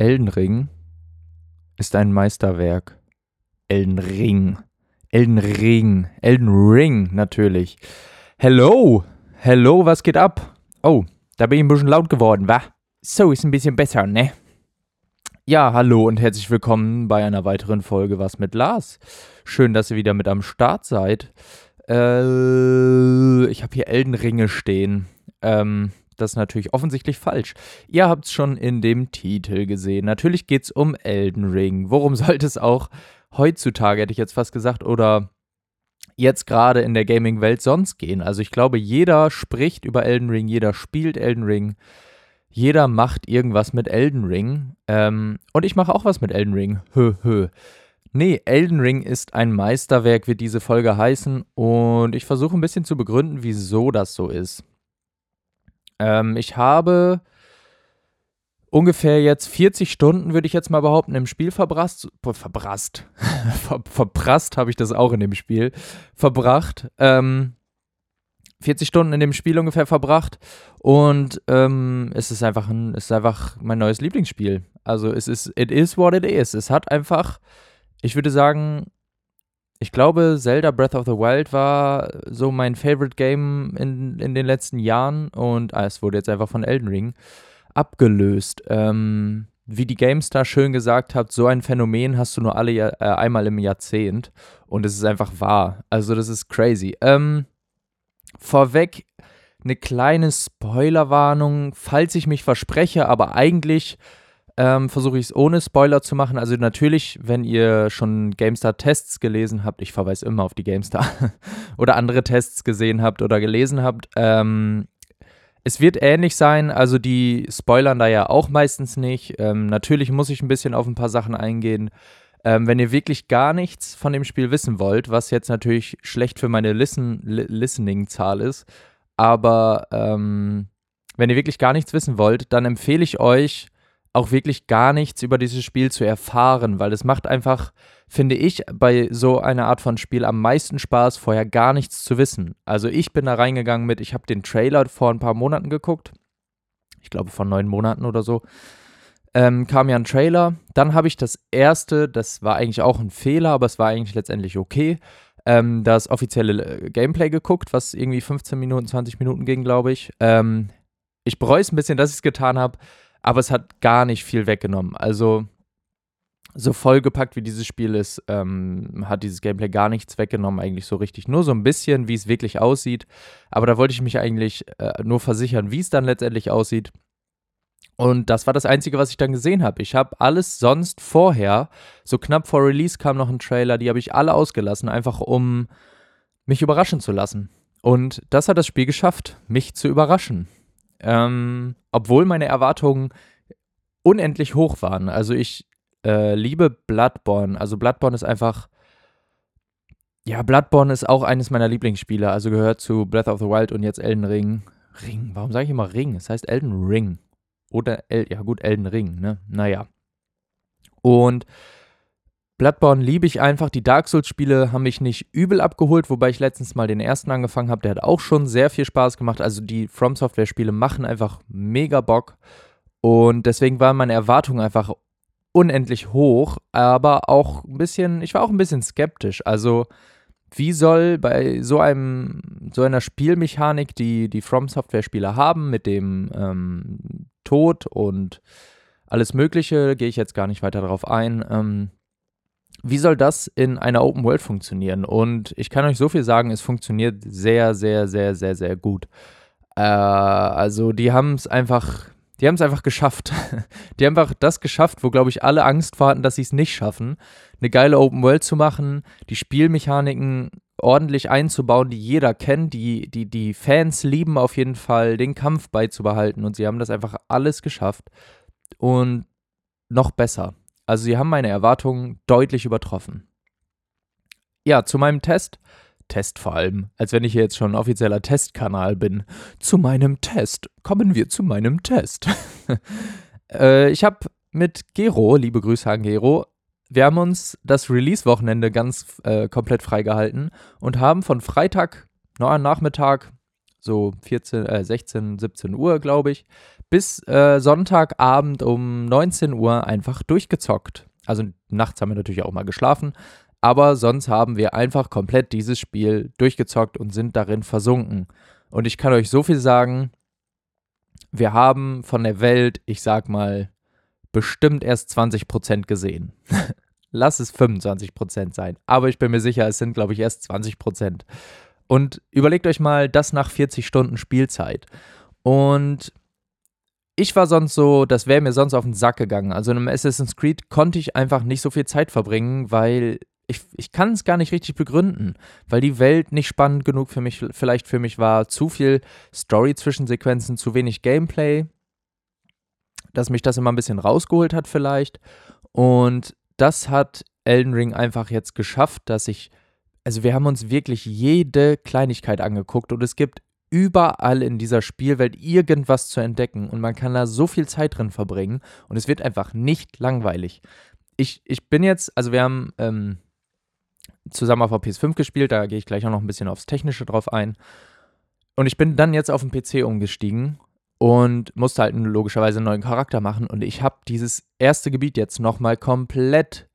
Elden Ring ist ein Meisterwerk. Elden Ring. Elden Ring. Elden Ring, natürlich. Hello. Hello, was geht ab? Oh, da bin ich ein bisschen laut geworden, wa? So, ist ein bisschen besser, ne? Ja, hallo und herzlich willkommen bei einer weiteren Folge Was mit Lars. Schön, dass ihr wieder mit am Start seid. Äh, ich habe hier Elden Ringe stehen. Ähm, das ist natürlich offensichtlich falsch. Ihr habt es schon in dem Titel gesehen. Natürlich geht es um Elden Ring. Worum sollte es auch heutzutage, hätte ich jetzt fast gesagt, oder jetzt gerade in der Gaming-Welt sonst gehen? Also ich glaube, jeder spricht über Elden Ring, jeder spielt Elden Ring. Jeder macht irgendwas mit Elden Ring. Ähm, und ich mache auch was mit Elden Ring. Hö, hö. Nee, Elden Ring ist ein Meisterwerk, wird diese Folge heißen. Und ich versuche ein bisschen zu begründen, wieso das so ist. Ähm, ich habe ungefähr jetzt 40 Stunden, würde ich jetzt mal behaupten, im Spiel verbrast. Verbrast. Ver, verprasst habe ich das auch in dem Spiel. Verbracht. Ähm, 40 Stunden in dem Spiel ungefähr verbracht. Und ähm, es ist einfach ein, es ist einfach mein neues Lieblingsspiel. Also es ist, it is what it is. Es hat einfach, ich würde sagen, ich glaube, Zelda Breath of the Wild war so mein Favorite Game in, in den letzten Jahren und ah, es wurde jetzt einfach von Elden Ring abgelöst. Ähm, wie die GameStar schön gesagt hat, so ein Phänomen hast du nur alle äh, einmal im Jahrzehnt und es ist einfach wahr. Also das ist crazy. Ähm, vorweg eine kleine Spoilerwarnung, falls ich mich verspreche, aber eigentlich ähm, versuche ich es ohne Spoiler zu machen. Also natürlich, wenn ihr schon GameStar-Tests gelesen habt, ich verweise immer auf die GameStar, oder andere Tests gesehen habt oder gelesen habt, ähm, es wird ähnlich sein, also die spoilern da ja auch meistens nicht. Ähm, natürlich muss ich ein bisschen auf ein paar Sachen eingehen. Ähm, wenn ihr wirklich gar nichts von dem Spiel wissen wollt, was jetzt natürlich schlecht für meine Listen, li Listening-Zahl ist, aber ähm, wenn ihr wirklich gar nichts wissen wollt, dann empfehle ich euch, auch wirklich gar nichts über dieses Spiel zu erfahren, weil es macht einfach, finde ich, bei so einer Art von Spiel am meisten Spaß, vorher gar nichts zu wissen. Also ich bin da reingegangen mit, ich habe den Trailer vor ein paar Monaten geguckt, ich glaube vor neun Monaten oder so, ähm, kam ja ein Trailer. Dann habe ich das erste, das war eigentlich auch ein Fehler, aber es war eigentlich letztendlich okay, ähm, das offizielle äh, Gameplay geguckt, was irgendwie 15 Minuten, 20 Minuten ging, glaube ich. Ähm, ich bereue es ein bisschen, dass ich es getan habe aber es hat gar nicht viel weggenommen. Also so vollgepackt wie dieses Spiel ist, ähm, hat dieses Gameplay gar nichts weggenommen, eigentlich so richtig. Nur so ein bisschen, wie es wirklich aussieht. Aber da wollte ich mich eigentlich äh, nur versichern, wie es dann letztendlich aussieht. Und das war das Einzige, was ich dann gesehen habe. Ich habe alles sonst vorher, so knapp vor Release kam noch ein Trailer, die habe ich alle ausgelassen, einfach um mich überraschen zu lassen. Und das hat das Spiel geschafft, mich zu überraschen. Ähm, obwohl meine Erwartungen unendlich hoch waren. Also ich äh, liebe Bloodborne. Also Bloodborne ist einfach. Ja, Bloodborne ist auch eines meiner Lieblingsspiele. Also gehört zu Breath of the Wild und jetzt Elden Ring. Ring, warum sage ich immer Ring? Es heißt Elden Ring. Oder, El ja gut, Elden Ring, ne? Naja. Und Bloodborne liebe ich einfach. Die Dark Souls-Spiele haben mich nicht übel abgeholt, wobei ich letztens mal den ersten angefangen habe. Der hat auch schon sehr viel Spaß gemacht. Also die From Software-Spiele machen einfach mega Bock. Und deswegen waren meine Erwartungen einfach unendlich hoch, aber auch ein bisschen, ich war auch ein bisschen skeptisch. Also, wie soll bei so einem, so einer Spielmechanik, die die From Software-Spiele haben, mit dem ähm, Tod und alles Mögliche, gehe ich jetzt gar nicht weiter darauf ein, ähm, wie soll das in einer Open World funktionieren? Und ich kann euch so viel sagen, es funktioniert sehr, sehr, sehr, sehr, sehr gut. Äh, also die haben es einfach, die haben es einfach geschafft. die haben einfach das geschafft, wo, glaube ich, alle Angst vor hatten, dass sie es nicht schaffen. Eine geile Open World zu machen, die Spielmechaniken ordentlich einzubauen, die jeder kennt, die, die, die Fans lieben auf jeden Fall, den Kampf beizubehalten. Und sie haben das einfach alles geschafft. Und noch besser. Also sie haben meine Erwartungen deutlich übertroffen. Ja, zu meinem Test. Test vor allem, als wenn ich jetzt schon ein offizieller Testkanal bin. Zu meinem Test. Kommen wir zu meinem Test. äh, ich habe mit Gero, liebe Grüße an Gero, wir haben uns das Release-Wochenende ganz äh, komplett freigehalten und haben von Freitag, Nachmittag, so 14, äh, 16, 17 Uhr, glaube ich, bis äh, Sonntagabend um 19 Uhr einfach durchgezockt. Also nachts haben wir natürlich auch mal geschlafen, aber sonst haben wir einfach komplett dieses Spiel durchgezockt und sind darin versunken. Und ich kann euch so viel sagen, wir haben von der Welt, ich sag mal, bestimmt erst 20% gesehen. Lass es 25% sein. Aber ich bin mir sicher, es sind, glaube ich, erst 20%. Und überlegt euch mal das nach 40 Stunden Spielzeit. Und ich war sonst so, das wäre mir sonst auf den Sack gegangen. Also in einem Assassin's Creed konnte ich einfach nicht so viel Zeit verbringen, weil ich, ich kann es gar nicht richtig begründen, weil die Welt nicht spannend genug für mich, vielleicht für mich war, zu viel Story-Zwischensequenzen, zu wenig Gameplay, dass mich das immer ein bisschen rausgeholt hat vielleicht. Und das hat Elden Ring einfach jetzt geschafft, dass ich, also wir haben uns wirklich jede Kleinigkeit angeguckt und es gibt überall in dieser Spielwelt irgendwas zu entdecken und man kann da so viel Zeit drin verbringen und es wird einfach nicht langweilig. Ich, ich bin jetzt, also wir haben ähm, zusammen auf der PS5 gespielt, da gehe ich gleich auch noch ein bisschen aufs Technische drauf ein. Und ich bin dann jetzt auf den PC umgestiegen und musste halt logischerweise einen neuen Charakter machen und ich habe dieses erste Gebiet jetzt nochmal komplett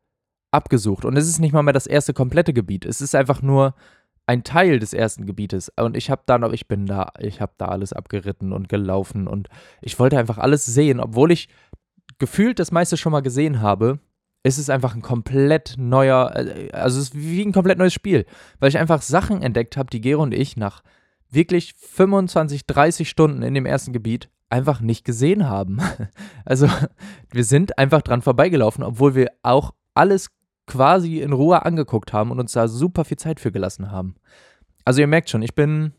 abgesucht und es ist nicht mal mehr das erste komplette Gebiet, es ist einfach nur ein Teil des ersten Gebietes. Und ich habe da noch, ich bin da, ich habe da alles abgeritten und gelaufen und ich wollte einfach alles sehen, obwohl ich gefühlt das meiste schon mal gesehen habe. Ist es einfach ein komplett neuer, äh, also es ist wie ein komplett neues Spiel, weil ich einfach Sachen entdeckt habe, die Gero und ich nach wirklich 25, 30 Stunden in dem ersten Gebiet einfach nicht gesehen haben. Also wir sind einfach dran vorbeigelaufen, obwohl wir auch alles quasi in Ruhe angeguckt haben und uns da super viel Zeit für gelassen haben. Also ihr merkt schon, ich bin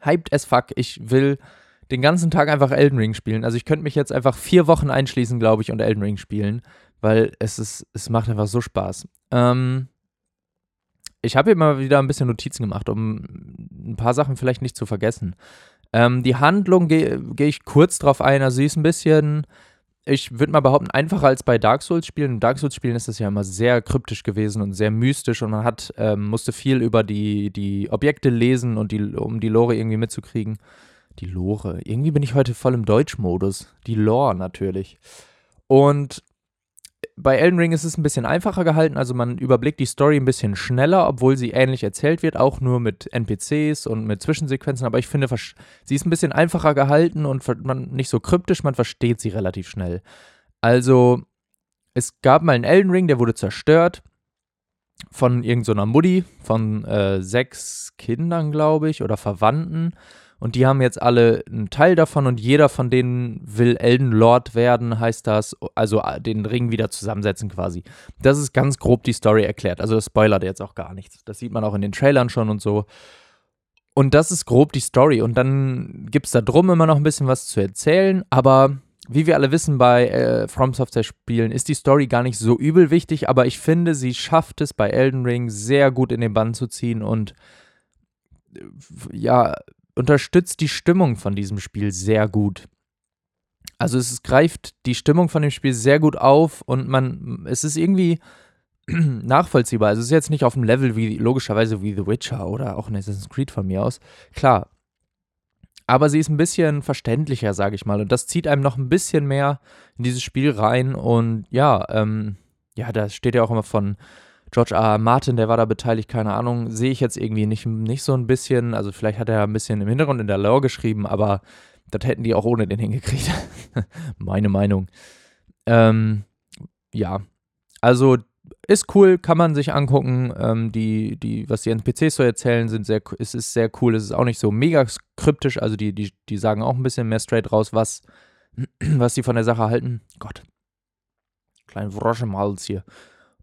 hyped as fuck. Ich will den ganzen Tag einfach Elden Ring spielen. Also ich könnte mich jetzt einfach vier Wochen einschließen, glaube ich, und Elden Ring spielen, weil es ist, es macht einfach so Spaß. Ähm, ich habe immer wieder ein bisschen Notizen gemacht, um ein paar Sachen vielleicht nicht zu vergessen. Ähm, die Handlung gehe geh ich kurz drauf ein. Also sie ist ein bisschen ich würde mal behaupten, einfacher als bei Dark Souls-Spielen. In Dark Souls-Spielen ist das ja immer sehr kryptisch gewesen und sehr mystisch und man hat, ähm, musste viel über die, die Objekte lesen und die, um die Lore irgendwie mitzukriegen. Die Lore. Irgendwie bin ich heute voll im Deutschmodus. Die Lore natürlich. Und bei Elden Ring ist es ein bisschen einfacher gehalten, also man überblickt die Story ein bisschen schneller, obwohl sie ähnlich erzählt wird, auch nur mit NPCs und mit Zwischensequenzen, aber ich finde, sie ist ein bisschen einfacher gehalten und man, nicht so kryptisch, man versteht sie relativ schnell. Also, es gab mal einen Elden Ring, der wurde zerstört von irgendeiner so Mutti, von äh, sechs Kindern, glaube ich, oder Verwandten. Und die haben jetzt alle einen Teil davon und jeder von denen will Elden Lord werden, heißt das. Also äh, den Ring wieder zusammensetzen quasi. Das ist ganz grob die Story erklärt. Also das spoilert jetzt auch gar nichts. Das sieht man auch in den Trailern schon und so. Und das ist grob die Story. Und dann gibt es da drum immer noch ein bisschen was zu erzählen. Aber wie wir alle wissen bei äh, From Software Spielen, ist die Story gar nicht so übel wichtig. Aber ich finde, sie schafft es bei Elden Ring sehr gut in den Bann zu ziehen und äh, ja, unterstützt die Stimmung von diesem Spiel sehr gut. Also es greift die Stimmung von dem Spiel sehr gut auf und man, es ist irgendwie nachvollziehbar. Also es ist jetzt nicht auf dem Level wie logischerweise wie The Witcher oder auch in Assassin's Creed von mir aus. Klar. Aber sie ist ein bisschen verständlicher, sage ich mal. Und das zieht einem noch ein bisschen mehr in dieses Spiel rein. Und ja, ähm, ja, da steht ja auch immer von George R. R. Martin, der war da beteiligt, keine Ahnung, sehe ich jetzt irgendwie nicht, nicht so ein bisschen. Also vielleicht hat er ein bisschen im Hintergrund in der Lore geschrieben, aber das hätten die auch ohne den hingekriegt. Meine Meinung. Ähm, ja, also ist cool, kann man sich angucken. Ähm, die, die, was die NPCs so erzählen, sind sehr, es ist sehr cool. Es ist auch nicht so mega kryptisch. Also die, die, die sagen auch ein bisschen mehr straight raus, was, was sie von der Sache halten. Gott. Kleinen Frosch im Hals hier.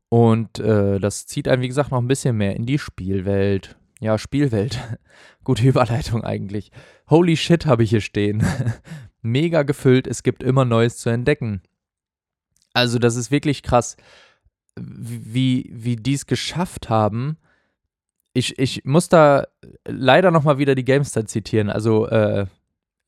Und äh, das zieht einen, wie gesagt, noch ein bisschen mehr in die Spielwelt. Ja, Spielwelt. Gute Überleitung eigentlich. Holy shit, habe ich hier stehen. Mega gefüllt, es gibt immer Neues zu entdecken. Also, das ist wirklich krass, wie, wie die es geschafft haben. Ich, ich muss da leider nochmal wieder die Gamestar zitieren. Also, äh,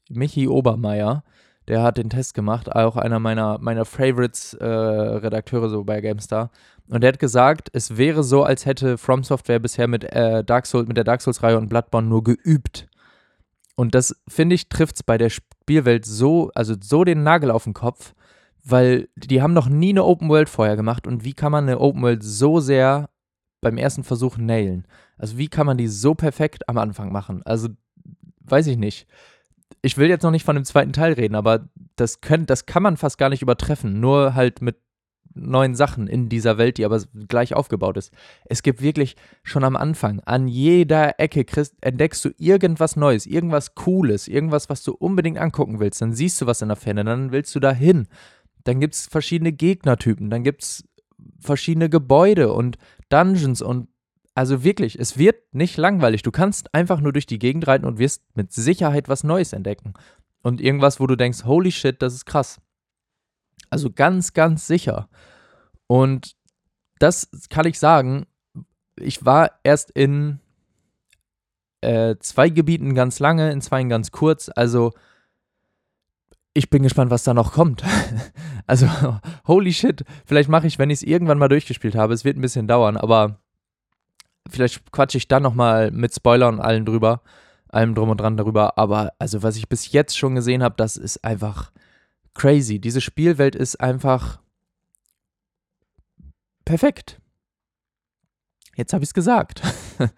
Michi Obermeier, der hat den Test gemacht, auch einer meiner, meiner Favorites-Redakteure äh, so bei GameStar. Und er hat gesagt, es wäre so, als hätte From Software bisher mit, äh, Dark Souls, mit der Dark Souls-Reihe und Bloodborne nur geübt. Und das, finde ich, trifft es bei, Spielwelt so, also so den Nagel auf den Kopf, weil die haben noch nie eine Open World vorher gemacht und wie kann man eine Open World so sehr beim ersten Versuch nailen? Also wie kann man die so perfekt am Anfang machen? Also weiß ich nicht. Ich will jetzt noch nicht von dem zweiten Teil reden, aber das, können, das kann man fast gar nicht übertreffen. Nur halt mit neuen Sachen in dieser Welt, die aber gleich aufgebaut ist. Es gibt wirklich schon am Anfang, an jeder Ecke kriegst, entdeckst du irgendwas Neues, irgendwas Cooles, irgendwas, was du unbedingt angucken willst. Dann siehst du was in der Ferne, dann willst du da hin. Dann gibt es verschiedene Gegnertypen, dann gibt es verschiedene Gebäude und Dungeons und also wirklich, es wird nicht langweilig. Du kannst einfach nur durch die Gegend reiten und wirst mit Sicherheit was Neues entdecken. Und irgendwas, wo du denkst, holy shit, das ist krass. Also ganz, ganz sicher. Und das kann ich sagen, ich war erst in äh, zwei Gebieten ganz lange, in zwei ganz kurz. Also ich bin gespannt, was da noch kommt. also, holy shit. Vielleicht mache ich, wenn ich es irgendwann mal durchgespielt habe. Es wird ein bisschen dauern, aber vielleicht quatsche ich dann nochmal mit Spoilern und allen drüber, allem drum und dran darüber. Aber also, was ich bis jetzt schon gesehen habe, das ist einfach crazy. Diese Spielwelt ist einfach perfekt. Jetzt habe ich es gesagt.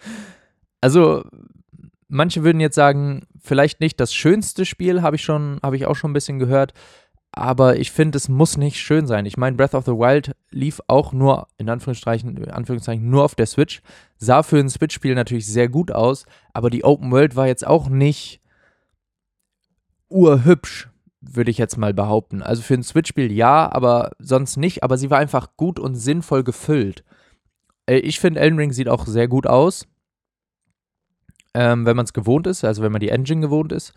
also, manche würden jetzt sagen, vielleicht nicht das schönste Spiel, habe ich schon, habe ich auch schon ein bisschen gehört. Aber ich finde, es muss nicht schön sein. Ich meine, Breath of the Wild lief auch nur, in Anführungszeichen, Anführungszeichen, nur auf der Switch. Sah für ein Switch-Spiel natürlich sehr gut aus, aber die Open World war jetzt auch nicht urhübsch würde ich jetzt mal behaupten. Also für ein Switch-Spiel ja, aber sonst nicht. Aber sie war einfach gut und sinnvoll gefüllt. Äh, ich finde, Elden Ring sieht auch sehr gut aus. Ähm, wenn man es gewohnt ist, also wenn man die Engine gewohnt ist.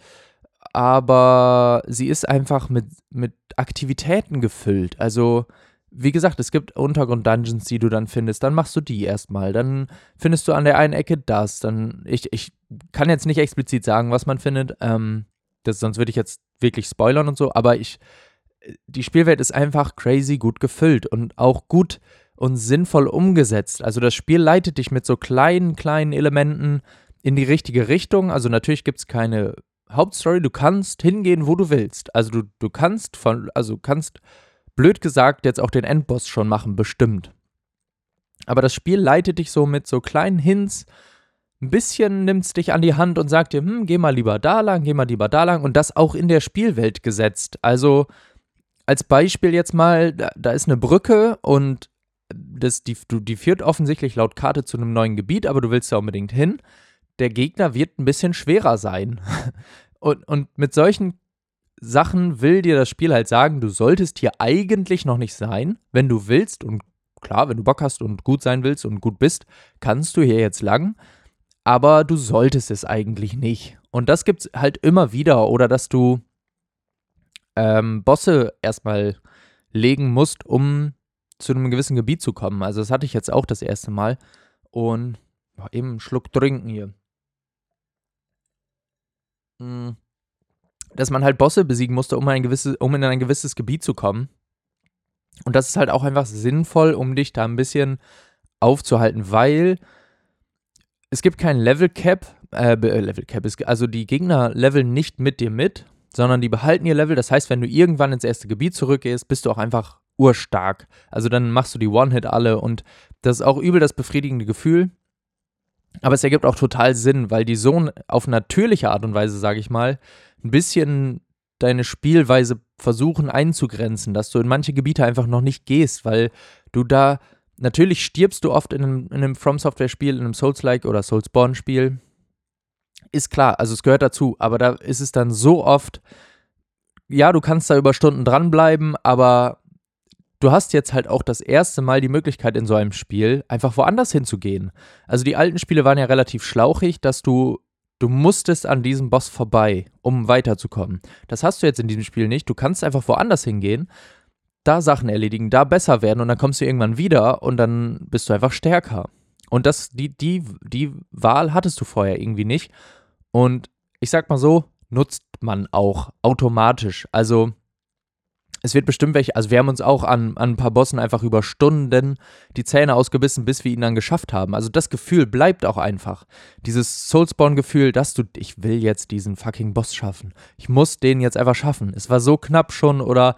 Aber sie ist einfach mit, mit Aktivitäten gefüllt. Also, wie gesagt, es gibt Untergrund-Dungeons, die du dann findest. Dann machst du die erstmal. Dann findest du an der einen Ecke das. Dann, ich, ich kann jetzt nicht explizit sagen, was man findet. Ähm, das, sonst würde ich jetzt wirklich spoilern und so, aber ich, die Spielwelt ist einfach crazy gut gefüllt und auch gut und sinnvoll umgesetzt. Also das Spiel leitet dich mit so kleinen, kleinen Elementen in die richtige Richtung. Also natürlich gibt es keine Hauptstory, du kannst hingehen, wo du willst. Also du, du kannst von, also kannst, blöd gesagt, jetzt auch den Endboss schon machen, bestimmt. Aber das Spiel leitet dich so mit so kleinen Hints, ein bisschen nimmt es dich an die Hand und sagt dir, hm, geh mal lieber da lang, geh mal lieber da lang und das auch in der Spielwelt gesetzt. Also als Beispiel jetzt mal, da, da ist eine Brücke und das, die, die führt offensichtlich laut Karte zu einem neuen Gebiet, aber du willst da unbedingt hin. Der Gegner wird ein bisschen schwerer sein. Und, und mit solchen Sachen will dir das Spiel halt sagen, du solltest hier eigentlich noch nicht sein. Wenn du willst und klar, wenn du Bock hast und gut sein willst und gut bist, kannst du hier jetzt lang aber du solltest es eigentlich nicht. Und das gibt es halt immer wieder. Oder dass du ähm, Bosse erstmal legen musst, um zu einem gewissen Gebiet zu kommen. Also das hatte ich jetzt auch das erste Mal. Und oh, eben einen Schluck trinken hier. Hm. Dass man halt Bosse besiegen musste, um, ein gewisse, um in ein gewisses Gebiet zu kommen. Und das ist halt auch einfach sinnvoll, um dich da ein bisschen aufzuhalten, weil es gibt kein Level Cap, äh, äh Level Cap, also die Gegner leveln nicht mit dir mit, sondern die behalten ihr Level. Das heißt, wenn du irgendwann ins erste Gebiet zurückgehst, bist du auch einfach urstark. Also dann machst du die One-Hit alle und das ist auch übel das befriedigende Gefühl. Aber es ergibt auch total Sinn, weil die so auf natürliche Art und Weise, sage ich mal, ein bisschen deine Spielweise versuchen einzugrenzen, dass du in manche Gebiete einfach noch nicht gehst, weil du da Natürlich stirbst du oft in einem, in einem From Software-Spiel, in einem Souls-like oder Soulsborne-Spiel. Ist klar, also es gehört dazu, aber da ist es dann so oft, ja, du kannst da über Stunden dranbleiben, aber du hast jetzt halt auch das erste Mal die Möglichkeit in so einem Spiel, einfach woanders hinzugehen. Also die alten Spiele waren ja relativ schlauchig, dass du, du musstest an diesem Boss vorbei, um weiterzukommen. Das hast du jetzt in diesem Spiel nicht. Du kannst einfach woanders hingehen da Sachen erledigen, da besser werden und dann kommst du irgendwann wieder und dann bist du einfach stärker. Und das, die, die, die Wahl hattest du vorher irgendwie nicht. Und ich sag mal so, nutzt man auch automatisch. Also es wird bestimmt welche, also wir haben uns auch an, an ein paar Bossen einfach über Stunden die Zähne ausgebissen, bis wir ihn dann geschafft haben. Also das Gefühl bleibt auch einfach. Dieses Soulspawn-Gefühl, dass du, ich will jetzt diesen fucking Boss schaffen. Ich muss den jetzt einfach schaffen. Es war so knapp schon oder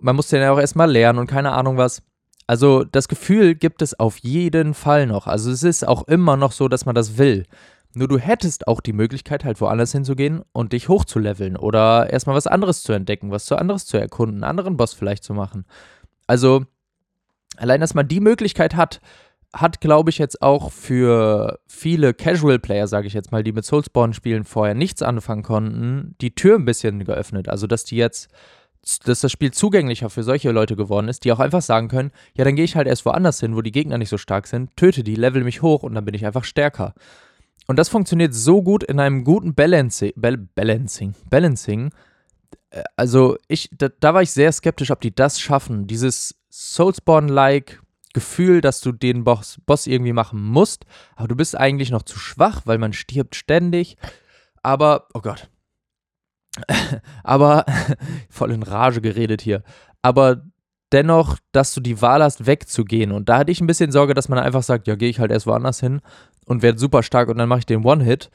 man muss den ja auch erstmal lernen und keine Ahnung was. Also das Gefühl gibt es auf jeden Fall noch. Also es ist auch immer noch so, dass man das will. Nur du hättest auch die Möglichkeit, halt woanders hinzugehen und dich hochzuleveln oder erstmal was anderes zu entdecken, was zu anderes zu erkunden, einen anderen Boss vielleicht zu machen. Also, allein, dass man die Möglichkeit hat, hat, glaube ich, jetzt auch für viele Casual-Player, sage ich jetzt mal, die mit Soulspawn-Spielen vorher nichts anfangen konnten, die Tür ein bisschen geöffnet. Also, dass die jetzt, dass das Spiel zugänglicher für solche Leute geworden ist, die auch einfach sagen können, ja, dann gehe ich halt erst woanders hin, wo die Gegner nicht so stark sind, töte die, level mich hoch und dann bin ich einfach stärker. Und das funktioniert so gut in einem guten Balancing. Balancing. Balancing. Äh, also, ich, da, da, war ich sehr skeptisch, ob die das schaffen. Dieses Soulspawn-like Gefühl, dass du den Boss, Boss irgendwie machen musst, aber du bist eigentlich noch zu schwach, weil man stirbt ständig. Aber, oh Gott. aber, voll in Rage geredet hier. Aber dennoch, dass du die Wahl hast, wegzugehen. Und da hatte ich ein bisschen Sorge, dass man einfach sagt, ja, gehe ich halt erst woanders hin und werde super stark und dann mache ich den One-Hit.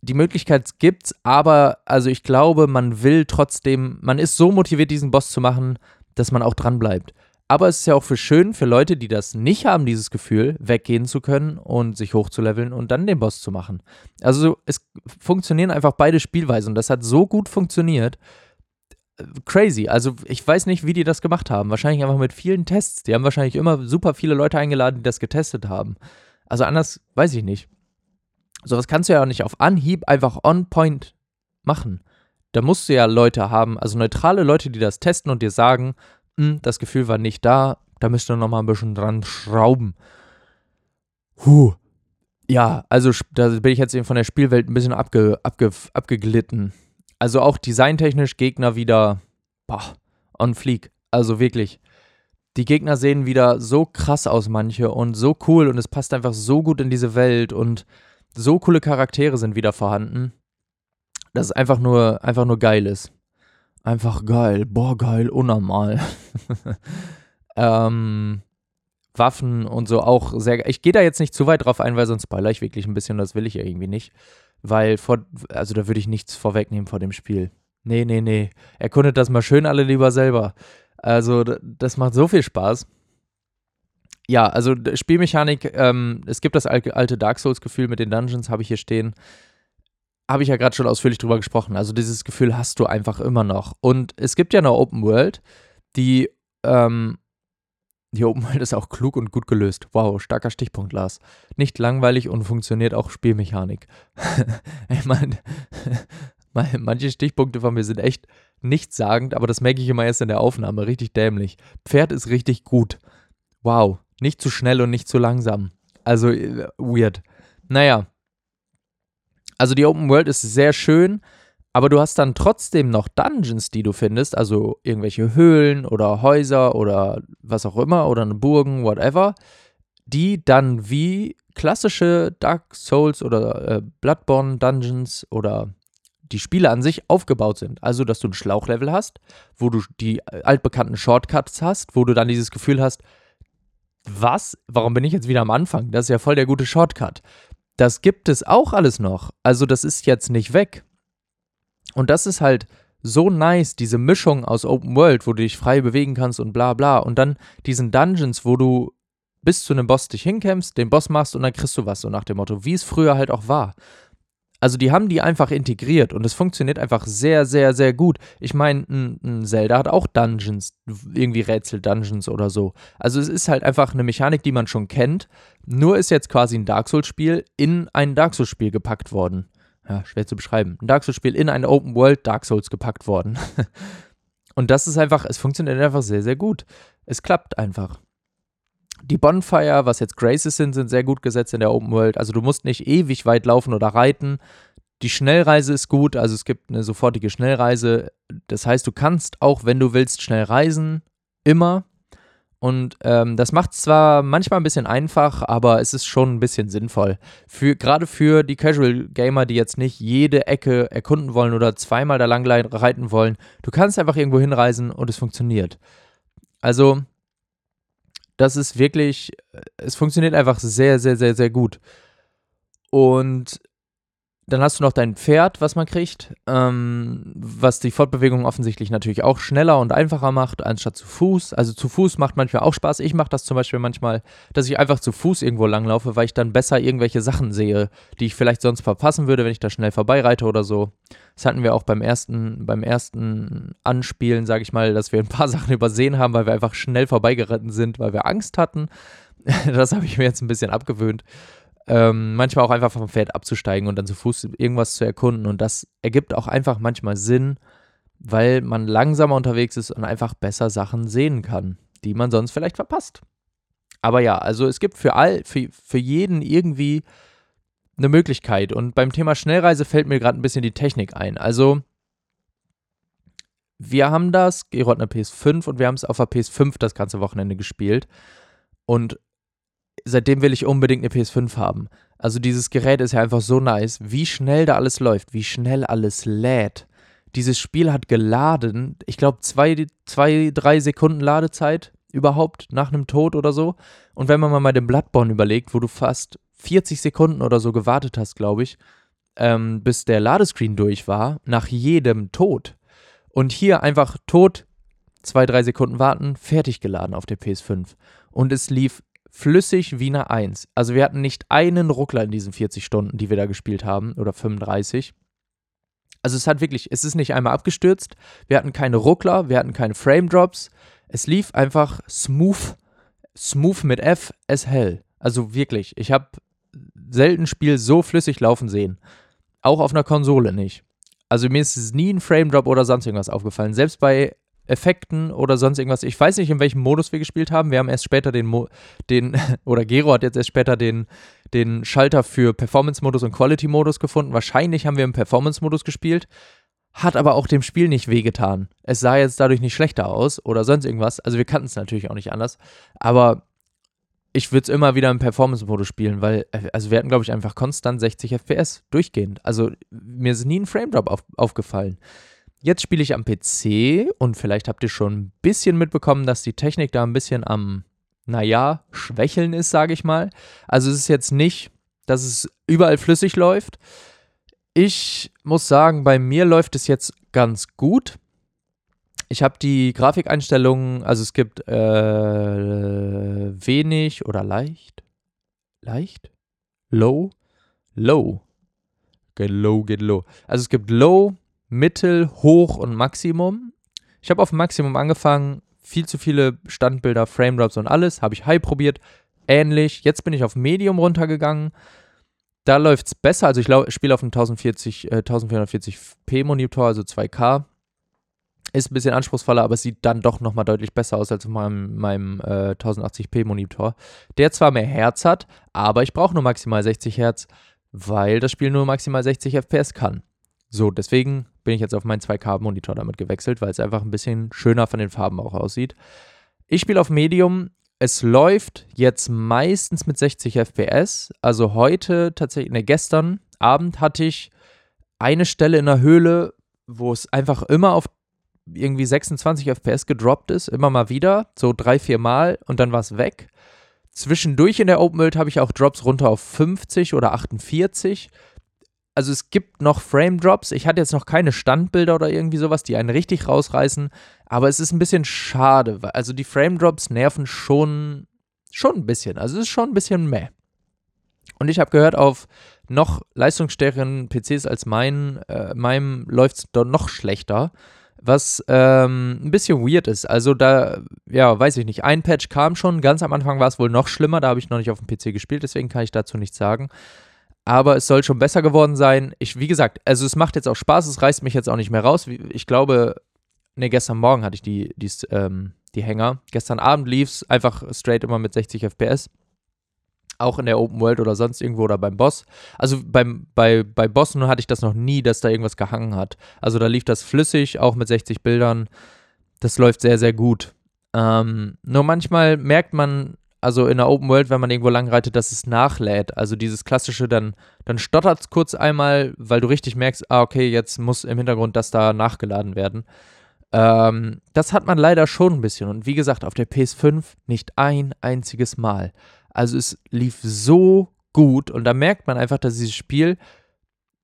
Die Möglichkeit gibt's, aber also ich glaube, man will trotzdem, man ist so motiviert, diesen Boss zu machen, dass man auch dran bleibt. Aber es ist ja auch für schön für Leute, die das nicht haben, dieses Gefühl, weggehen zu können und sich hochzuleveln und dann den Boss zu machen. Also es funktionieren einfach beide Spielweisen und das hat so gut funktioniert. Crazy. Also ich weiß nicht, wie die das gemacht haben. Wahrscheinlich einfach mit vielen Tests. Die haben wahrscheinlich immer super viele Leute eingeladen, die das getestet haben. Also anders weiß ich nicht. Sowas kannst du ja auch nicht auf Anhieb einfach on point machen. Da musst du ja Leute haben, also neutrale Leute, die das testen und dir sagen, hm, das Gefühl war nicht da, da müsst ihr nochmal ein bisschen dran schrauben. Huh. Ja, also da bin ich jetzt eben von der Spielwelt ein bisschen abge, abge, abgeglitten. Also auch designtechnisch Gegner wieder boah, on fleek. Also wirklich die Gegner sehen wieder so krass aus, manche, und so cool und es passt einfach so gut in diese Welt und so coole Charaktere sind wieder vorhanden, dass es einfach nur, einfach nur geil ist. Einfach geil, boah, geil, unnormal. ähm, Waffen und so auch sehr. Ich gehe da jetzt nicht zu weit drauf ein, weil sonst spoiler ich wirklich ein bisschen, das will ich ja irgendwie nicht. Weil vor, also da würde ich nichts vorwegnehmen vor dem Spiel. Nee, nee, nee. Erkundet das mal schön alle lieber selber. Also, das macht so viel Spaß. Ja, also Spielmechanik, ähm, es gibt das alte Dark Souls-Gefühl mit den Dungeons, habe ich hier stehen. Habe ich ja gerade schon ausführlich drüber gesprochen. Also, dieses Gefühl hast du einfach immer noch. Und es gibt ja eine Open World, die, ähm, die Open World ist auch klug und gut gelöst. Wow, starker Stichpunkt, Lars. Nicht langweilig und funktioniert auch Spielmechanik. ich meine, manche Stichpunkte von mir sind echt nichtssagend, aber das merke ich immer erst in der Aufnahme. Richtig dämlich. Pferd ist richtig gut. Wow. Nicht zu schnell und nicht zu langsam. Also, äh, weird. Naja. Also, die Open World ist sehr schön, aber du hast dann trotzdem noch Dungeons, die du findest. Also, irgendwelche Höhlen oder Häuser oder was auch immer oder eine Burgen, whatever. Die dann wie klassische Dark Souls oder äh, Bloodborne Dungeons oder die Spiele an sich aufgebaut sind. Also, dass du ein Schlauchlevel hast, wo du die altbekannten Shortcuts hast, wo du dann dieses Gefühl hast, was? Warum bin ich jetzt wieder am Anfang? Das ist ja voll der gute Shortcut. Das gibt es auch alles noch. Also, das ist jetzt nicht weg. Und das ist halt so nice, diese Mischung aus Open World, wo du dich frei bewegen kannst und bla bla. Und dann diesen Dungeons, wo du bis zu einem Boss dich hinkämpfst, den Boss machst und dann kriegst du was, so nach dem Motto, wie es früher halt auch war. Also die haben die einfach integriert und es funktioniert einfach sehr, sehr, sehr gut. Ich meine, ein, Zelda hat auch Dungeons, irgendwie Rätsel-Dungeons oder so. Also es ist halt einfach eine Mechanik, die man schon kennt. Nur ist jetzt quasi ein Dark Souls-Spiel in ein Dark Souls-Spiel gepackt worden. Ja, schwer zu beschreiben. Ein Dark Souls-Spiel in ein Open World Dark Souls gepackt worden. und das ist einfach, es funktioniert einfach sehr, sehr gut. Es klappt einfach. Die Bonfire, was jetzt Graces sind, sind sehr gut gesetzt in der Open World. Also du musst nicht ewig weit laufen oder reiten. Die Schnellreise ist gut, also es gibt eine sofortige Schnellreise. Das heißt, du kannst auch, wenn du willst, schnell reisen. Immer. Und ähm, das macht es zwar manchmal ein bisschen einfach, aber es ist schon ein bisschen sinnvoll. Für, gerade für die Casual Gamer, die jetzt nicht jede Ecke erkunden wollen oder zweimal da lang reiten wollen. Du kannst einfach irgendwo hinreisen und es funktioniert. Also, das ist wirklich, es funktioniert einfach sehr, sehr, sehr, sehr gut. Und dann hast du noch dein Pferd, was man kriegt, ähm, was die Fortbewegung offensichtlich natürlich auch schneller und einfacher macht, anstatt zu Fuß. Also zu Fuß macht manchmal auch Spaß. Ich mache das zum Beispiel manchmal, dass ich einfach zu Fuß irgendwo langlaufe, weil ich dann besser irgendwelche Sachen sehe, die ich vielleicht sonst verpassen würde, wenn ich da schnell vorbeireite oder so. Das hatten wir auch beim ersten, beim ersten Anspielen, sage ich mal, dass wir ein paar Sachen übersehen haben, weil wir einfach schnell vorbeigeritten sind, weil wir Angst hatten. das habe ich mir jetzt ein bisschen abgewöhnt ähm, manchmal auch einfach vom Pferd abzusteigen und dann zu Fuß irgendwas zu erkunden. Und das ergibt auch einfach manchmal Sinn, weil man langsamer unterwegs ist und einfach besser Sachen sehen kann, die man sonst vielleicht verpasst. Aber ja, also es gibt für all, für, für jeden irgendwie eine Möglichkeit. Und beim Thema Schnellreise fällt mir gerade ein bisschen die Technik ein. Also, wir haben das, Gero hat eine PS5 und wir haben es auf der PS5 das ganze Wochenende gespielt. Und seitdem will ich unbedingt eine PS5 haben. Also dieses Gerät ist ja einfach so nice, wie schnell da alles läuft, wie schnell alles lädt. Dieses Spiel hat geladen, ich glaube zwei, zwei, drei Sekunden Ladezeit überhaupt nach einem Tod oder so. Und wenn man mal den Bloodborne überlegt, wo du fast 40 Sekunden oder so gewartet hast, glaube ich, ähm, bis der Ladescreen durch war, nach jedem Tod. Und hier einfach tot, zwei, drei Sekunden warten, fertig geladen auf der PS5. Und es lief flüssig wie eine Eins. Also wir hatten nicht einen Ruckler in diesen 40 Stunden, die wir da gespielt haben, oder 35. Also es hat wirklich, es ist nicht einmal abgestürzt. Wir hatten keine Ruckler, wir hatten keine Frame Drops. Es lief einfach smooth, smooth mit F as hell. Also wirklich, ich habe selten Spiel so flüssig laufen sehen. Auch auf einer Konsole nicht. Also mir ist es nie ein Frame Drop oder sonst irgendwas aufgefallen. Selbst bei Effekten oder sonst irgendwas. Ich weiß nicht, in welchem Modus wir gespielt haben. Wir haben erst später den, Mo den oder Gero hat jetzt erst später den, den Schalter für Performance-Modus und Quality-Modus gefunden. Wahrscheinlich haben wir im Performance-Modus gespielt, hat aber auch dem Spiel nicht wehgetan. Es sah jetzt dadurch nicht schlechter aus oder sonst irgendwas. Also wir kannten es natürlich auch nicht anders. Aber ich würde es immer wieder im Performance-Modus spielen, weil, äh, also wir hatten, glaube ich, einfach konstant 60 FPS durchgehend. Also mir ist nie ein Frame-Drop auf, aufgefallen. Jetzt spiele ich am PC und vielleicht habt ihr schon ein bisschen mitbekommen, dass die Technik da ein bisschen am, naja, schwächeln ist, sage ich mal. Also es ist jetzt nicht, dass es überall flüssig läuft. Ich muss sagen, bei mir läuft es jetzt ganz gut. Ich habe die Grafikeinstellungen, also es gibt äh, wenig oder leicht. Leicht? Low? Low. Get low, get low. Also es gibt Low, Mittel, Hoch und Maximum. Ich habe auf Maximum angefangen, viel zu viele Standbilder, Frame Drops und alles. Habe ich High probiert, ähnlich. Jetzt bin ich auf Medium runtergegangen. Da läuft es besser. Also ich spiele auf einem 1040, äh, 1440p Monitor, also 2K. Ist ein bisschen anspruchsvoller, aber es sieht dann doch nochmal deutlich besser aus als auf meinem, meinem äh, 1080p Monitor. Der zwar mehr Hertz hat, aber ich brauche nur maximal 60 Hertz, weil das Spiel nur maximal 60 FPS kann. So, deswegen bin ich jetzt auf meinen 2K-Monitor damit gewechselt, weil es einfach ein bisschen schöner von den Farben auch aussieht. Ich spiele auf Medium. Es läuft jetzt meistens mit 60 FPS. Also heute tatsächlich, ne, gestern Abend hatte ich eine Stelle in der Höhle, wo es einfach immer auf irgendwie 26 FPS gedroppt ist, immer mal wieder, so drei, vier Mal und dann war es weg. Zwischendurch in der Open World habe ich auch Drops runter auf 50 oder 48 also es gibt noch Frame Drops. Ich hatte jetzt noch keine Standbilder oder irgendwie sowas, die einen richtig rausreißen. Aber es ist ein bisschen schade. Also die Frame Drops nerven schon, schon ein bisschen. Also es ist schon ein bisschen meh. Und ich habe gehört, auf noch leistungsstärkeren PCs als meinen, äh, meinem läuft es dort noch schlechter. Was ähm, ein bisschen weird ist. Also da, ja, weiß ich nicht. Ein Patch kam schon. Ganz am Anfang war es wohl noch schlimmer. Da habe ich noch nicht auf dem PC gespielt, deswegen kann ich dazu nichts sagen aber es soll schon besser geworden sein. Ich, wie gesagt, also es macht jetzt auch Spaß, es reißt mich jetzt auch nicht mehr raus. Ich glaube, ne, gestern Morgen hatte ich die, die, ähm, die Hänger. Gestern Abend lief es einfach straight immer mit 60 FPS. Auch in der Open World oder sonst irgendwo oder beim Boss. Also beim, bei, bei Bossen hatte ich das noch nie, dass da irgendwas gehangen hat. Also da lief das flüssig, auch mit 60 Bildern. Das läuft sehr, sehr gut. Ähm, nur manchmal merkt man, also in der Open World, wenn man irgendwo langreitet, dass es nachlädt. Also dieses klassische, dann, dann stottert es kurz einmal, weil du richtig merkst, ah, okay, jetzt muss im Hintergrund das da nachgeladen werden. Ähm, das hat man leider schon ein bisschen. Und wie gesagt, auf der PS5 nicht ein einziges Mal. Also es lief so gut und da merkt man einfach, dass dieses Spiel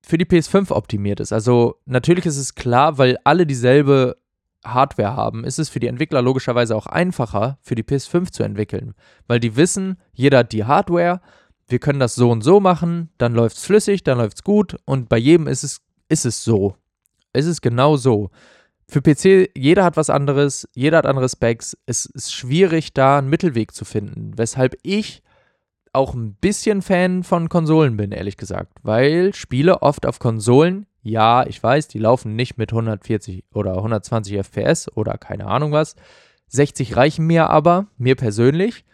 für die PS5 optimiert ist. Also natürlich ist es klar, weil alle dieselbe Hardware haben, ist es für die Entwickler logischerweise auch einfacher, für die PS5 zu entwickeln. Weil die wissen, jeder hat die Hardware, wir können das so und so machen, dann läuft es flüssig, dann läuft es gut und bei jedem ist es, ist es so. Es ist genau so. Für PC, jeder hat was anderes, jeder hat andere Specs. Es ist schwierig, da einen Mittelweg zu finden. Weshalb ich auch ein bisschen Fan von Konsolen bin, ehrlich gesagt. Weil Spiele oft auf Konsolen, ja, ich weiß, die laufen nicht mit 140 oder 120 FPS oder keine Ahnung was. 60 reichen mir aber, mir persönlich.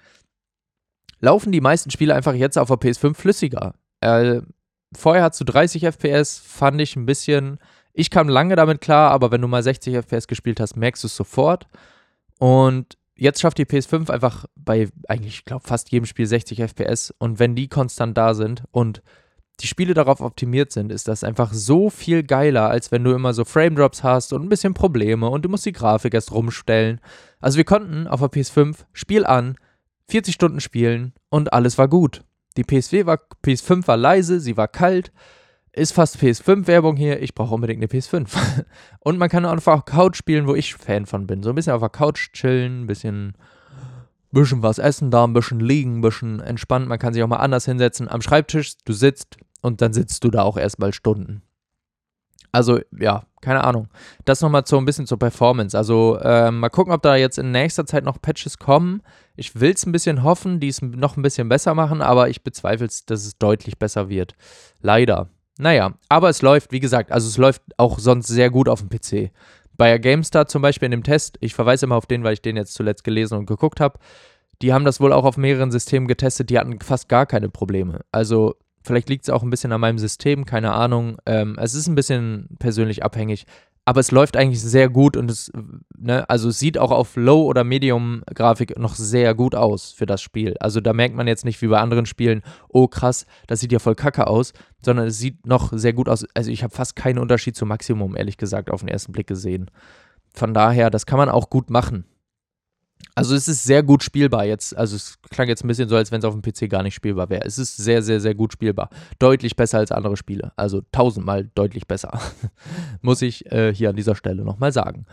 Laufen die meisten Spiele einfach jetzt auf der PS5 flüssiger. Äh, vorher hat du 30 FPS, fand ich ein bisschen ich kam lange damit klar, aber wenn du mal 60 FPS gespielt hast, merkst du es sofort. Und jetzt schafft die PS5 einfach bei eigentlich, ich glaube, fast jedem Spiel 60 FPS. Und wenn die konstant da sind und die Spiele darauf optimiert sind, ist das einfach so viel geiler, als wenn du immer so Frame Drops hast und ein bisschen Probleme und du musst die Grafik erst rumstellen. Also wir konnten auf der PS5 Spiel an, 40 Stunden spielen und alles war gut. Die PSV war, PS5 war leise, sie war kalt, ist fast PS5-Werbung hier, ich brauche unbedingt eine PS5. und man kann einfach Couch spielen, wo ich Fan von bin. So ein bisschen auf der Couch chillen, ein bisschen, bisschen was essen da, ein bisschen liegen, ein bisschen entspannt. Man kann sich auch mal anders hinsetzen. Am Schreibtisch, du sitzt und dann sitzt du da auch erstmal Stunden. Also, ja, keine Ahnung. Das nochmal so ein bisschen zur Performance. Also, äh, mal gucken, ob da jetzt in nächster Zeit noch Patches kommen. Ich will es ein bisschen hoffen, die es noch ein bisschen besser machen, aber ich bezweifle es, dass es deutlich besser wird. Leider. Naja, aber es läuft, wie gesagt, also es läuft auch sonst sehr gut auf dem PC. Bei GameStar zum Beispiel in dem Test, ich verweise immer auf den, weil ich den jetzt zuletzt gelesen und geguckt habe, die haben das wohl auch auf mehreren Systemen getestet, die hatten fast gar keine Probleme. Also vielleicht liegt es auch ein bisschen an meinem System, keine Ahnung. Ähm, es ist ein bisschen persönlich abhängig aber es läuft eigentlich sehr gut und es, ne, also es sieht auch auf Low- oder Medium-Grafik noch sehr gut aus für das Spiel. Also da merkt man jetzt nicht wie bei anderen Spielen, oh krass, das sieht ja voll kacke aus, sondern es sieht noch sehr gut aus. Also ich habe fast keinen Unterschied zum Maximum, ehrlich gesagt, auf den ersten Blick gesehen. Von daher, das kann man auch gut machen. Also es ist sehr gut spielbar jetzt. Also es klang jetzt ein bisschen so, als wenn es auf dem PC gar nicht spielbar wäre. Es ist sehr, sehr, sehr gut spielbar. Deutlich besser als andere Spiele. Also tausendmal deutlich besser. Muss ich äh, hier an dieser Stelle nochmal sagen.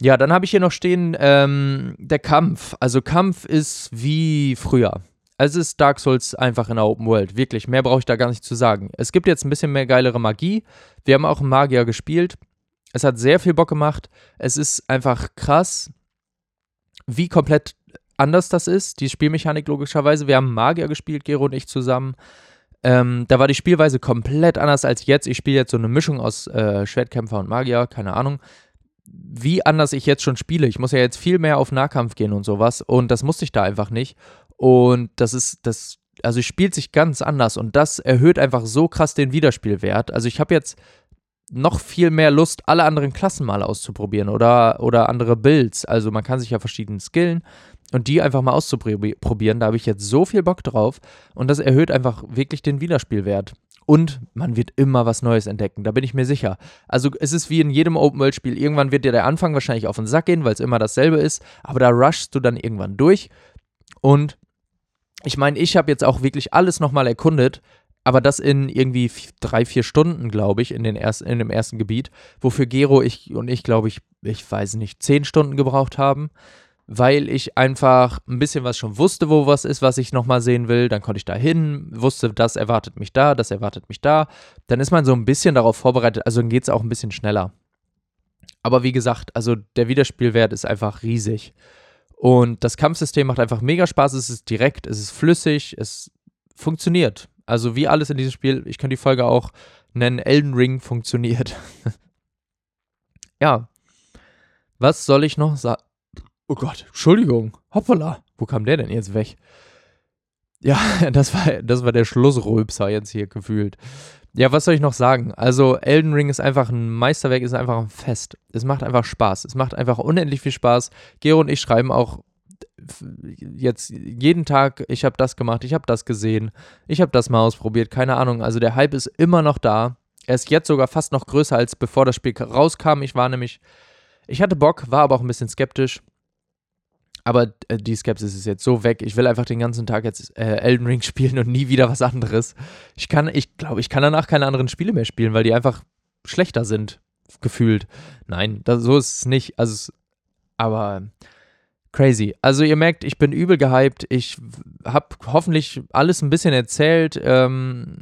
Ja, dann habe ich hier noch stehen, ähm, der Kampf. Also Kampf ist wie früher. Es ist Dark Souls einfach in der Open World. Wirklich, mehr brauche ich da gar nicht zu sagen. Es gibt jetzt ein bisschen mehr geilere Magie. Wir haben auch einen Magier gespielt. Es hat sehr viel Bock gemacht. Es ist einfach krass wie komplett anders das ist, die Spielmechanik logischerweise. Wir haben Magier gespielt, Gero und ich zusammen. Ähm, da war die Spielweise komplett anders als jetzt. Ich spiele jetzt so eine Mischung aus äh, Schwertkämpfer und Magier, keine Ahnung. Wie anders ich jetzt schon spiele. Ich muss ja jetzt viel mehr auf Nahkampf gehen und sowas. Und das musste ich da einfach nicht. Und das ist, das, also spielt sich ganz anders. Und das erhöht einfach so krass den Wiederspielwert. Also ich habe jetzt noch viel mehr Lust, alle anderen Klassen mal auszuprobieren oder, oder andere Builds. Also man kann sich ja verschieden skillen und die einfach mal auszuprobieren. Da habe ich jetzt so viel Bock drauf und das erhöht einfach wirklich den Wiederspielwert. Und man wird immer was Neues entdecken, da bin ich mir sicher. Also es ist wie in jedem Open-World-Spiel. Irgendwann wird dir der Anfang wahrscheinlich auf den Sack gehen, weil es immer dasselbe ist. Aber da rushst du dann irgendwann durch. Und ich meine, ich habe jetzt auch wirklich alles nochmal erkundet, aber das in irgendwie drei, vier Stunden, glaube ich, in, den ersten, in dem ersten Gebiet, wofür Gero ich und ich, glaube ich, ich weiß nicht, zehn Stunden gebraucht haben, weil ich einfach ein bisschen was schon wusste, wo was ist, was ich nochmal sehen will. Dann konnte ich da hin, wusste, das erwartet mich da, das erwartet mich da. Dann ist man so ein bisschen darauf vorbereitet, also dann geht es auch ein bisschen schneller. Aber wie gesagt, also der Wiederspielwert ist einfach riesig. Und das Kampfsystem macht einfach mega Spaß, es ist direkt, es ist flüssig, es funktioniert. Also wie alles in diesem Spiel, ich kann die Folge auch nennen, Elden Ring funktioniert. ja. Was soll ich noch sagen? Oh Gott, Entschuldigung. Hoppala. Wo kam der denn jetzt weg? Ja, das war, das war der Schlussrülpser jetzt hier gefühlt. Ja, was soll ich noch sagen? Also, Elden Ring ist einfach ein Meisterwerk, ist einfach ein Fest. Es macht einfach Spaß. Es macht einfach unendlich viel Spaß. Gero und ich schreiben auch jetzt jeden Tag, ich habe das gemacht, ich habe das gesehen, ich habe das mal ausprobiert, keine Ahnung. Also, der Hype ist immer noch da. Er ist jetzt sogar fast noch größer als bevor das Spiel rauskam. Ich war nämlich, ich hatte Bock, war aber auch ein bisschen skeptisch. Aber äh, die Skepsis ist jetzt so weg. Ich will einfach den ganzen Tag jetzt äh, Elden Ring spielen und nie wieder was anderes. Ich kann, ich glaube, ich kann danach keine anderen Spiele mehr spielen, weil die einfach schlechter sind, gefühlt. Nein, das, so ist es nicht. Also, aber crazy. Also ihr merkt, ich bin übel gehypt. Ich habe hoffentlich alles ein bisschen erzählt. Ähm,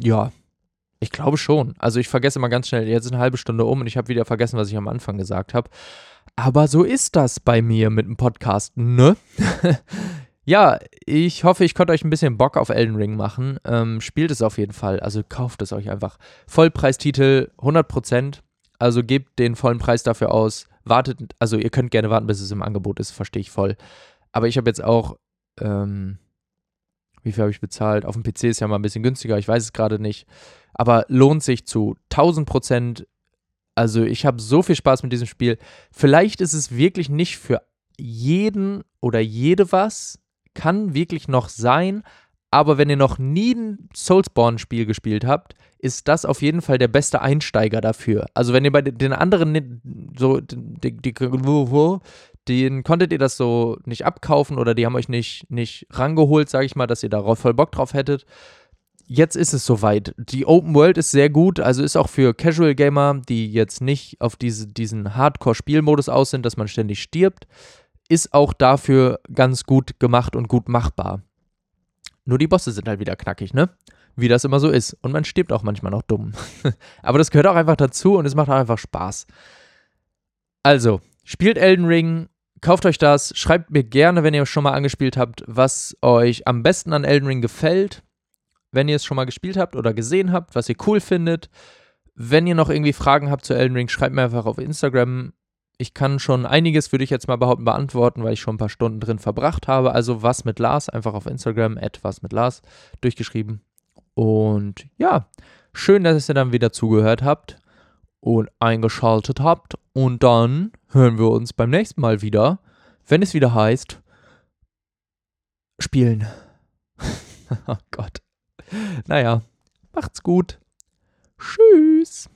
ja, ich glaube schon. Also ich vergesse mal ganz schnell. Jetzt ist eine halbe Stunde um und ich habe wieder vergessen, was ich am Anfang gesagt habe. Aber so ist das bei mir mit dem Podcast, ne? ja, ich hoffe, ich konnte euch ein bisschen Bock auf Elden Ring machen. Ähm, spielt es auf jeden Fall. Also kauft es euch einfach. Vollpreistitel 100%. Also gebt den vollen Preis dafür aus. Wartet, also ihr könnt gerne warten, bis es im Angebot ist, verstehe ich voll. Aber ich habe jetzt auch, ähm, wie viel habe ich bezahlt? Auf dem PC ist ja mal ein bisschen günstiger, ich weiß es gerade nicht. Aber lohnt sich zu 1000 Prozent also ich habe so viel Spaß mit diesem Spiel. Vielleicht ist es wirklich nicht für jeden oder jede was, kann wirklich noch sein, aber wenn ihr noch nie ein Soulsborne-Spiel gespielt habt, ist das auf jeden Fall der beste Einsteiger dafür. Also wenn ihr bei den anderen so, die, die, den konntet ihr das so nicht abkaufen oder die haben euch nicht, nicht rangeholt, sage ich mal, dass ihr darauf voll Bock drauf hättet jetzt ist es soweit. Die Open World ist sehr gut, also ist auch für Casual Gamer, die jetzt nicht auf diese, diesen Hardcore-Spielmodus aus sind, dass man ständig stirbt, ist auch dafür ganz gut gemacht und gut machbar. Nur die Bosse sind halt wieder knackig, ne? Wie das immer so ist. Und man stirbt auch manchmal noch dumm. Aber das gehört auch einfach dazu und es macht auch einfach Spaß. Also, spielt Elden Ring, kauft euch das, schreibt mir gerne, wenn ihr schon mal angespielt habt, was euch am besten an Elden Ring gefällt wenn ihr es schon mal gespielt habt oder gesehen habt, was ihr cool findet. Wenn ihr noch irgendwie Fragen habt zu Elden Ring, schreibt mir einfach auf Instagram. Ich kann schon einiges, würde ich jetzt mal behaupten, beantworten, weil ich schon ein paar Stunden drin verbracht habe. Also was mit Lars, einfach auf Instagram, was mit Lars, durchgeschrieben. Und ja, schön, dass ihr dann wieder zugehört habt und eingeschaltet habt. Und dann hören wir uns beim nächsten Mal wieder, wenn es wieder heißt, spielen. oh Gott. Naja, macht's gut. Tschüss.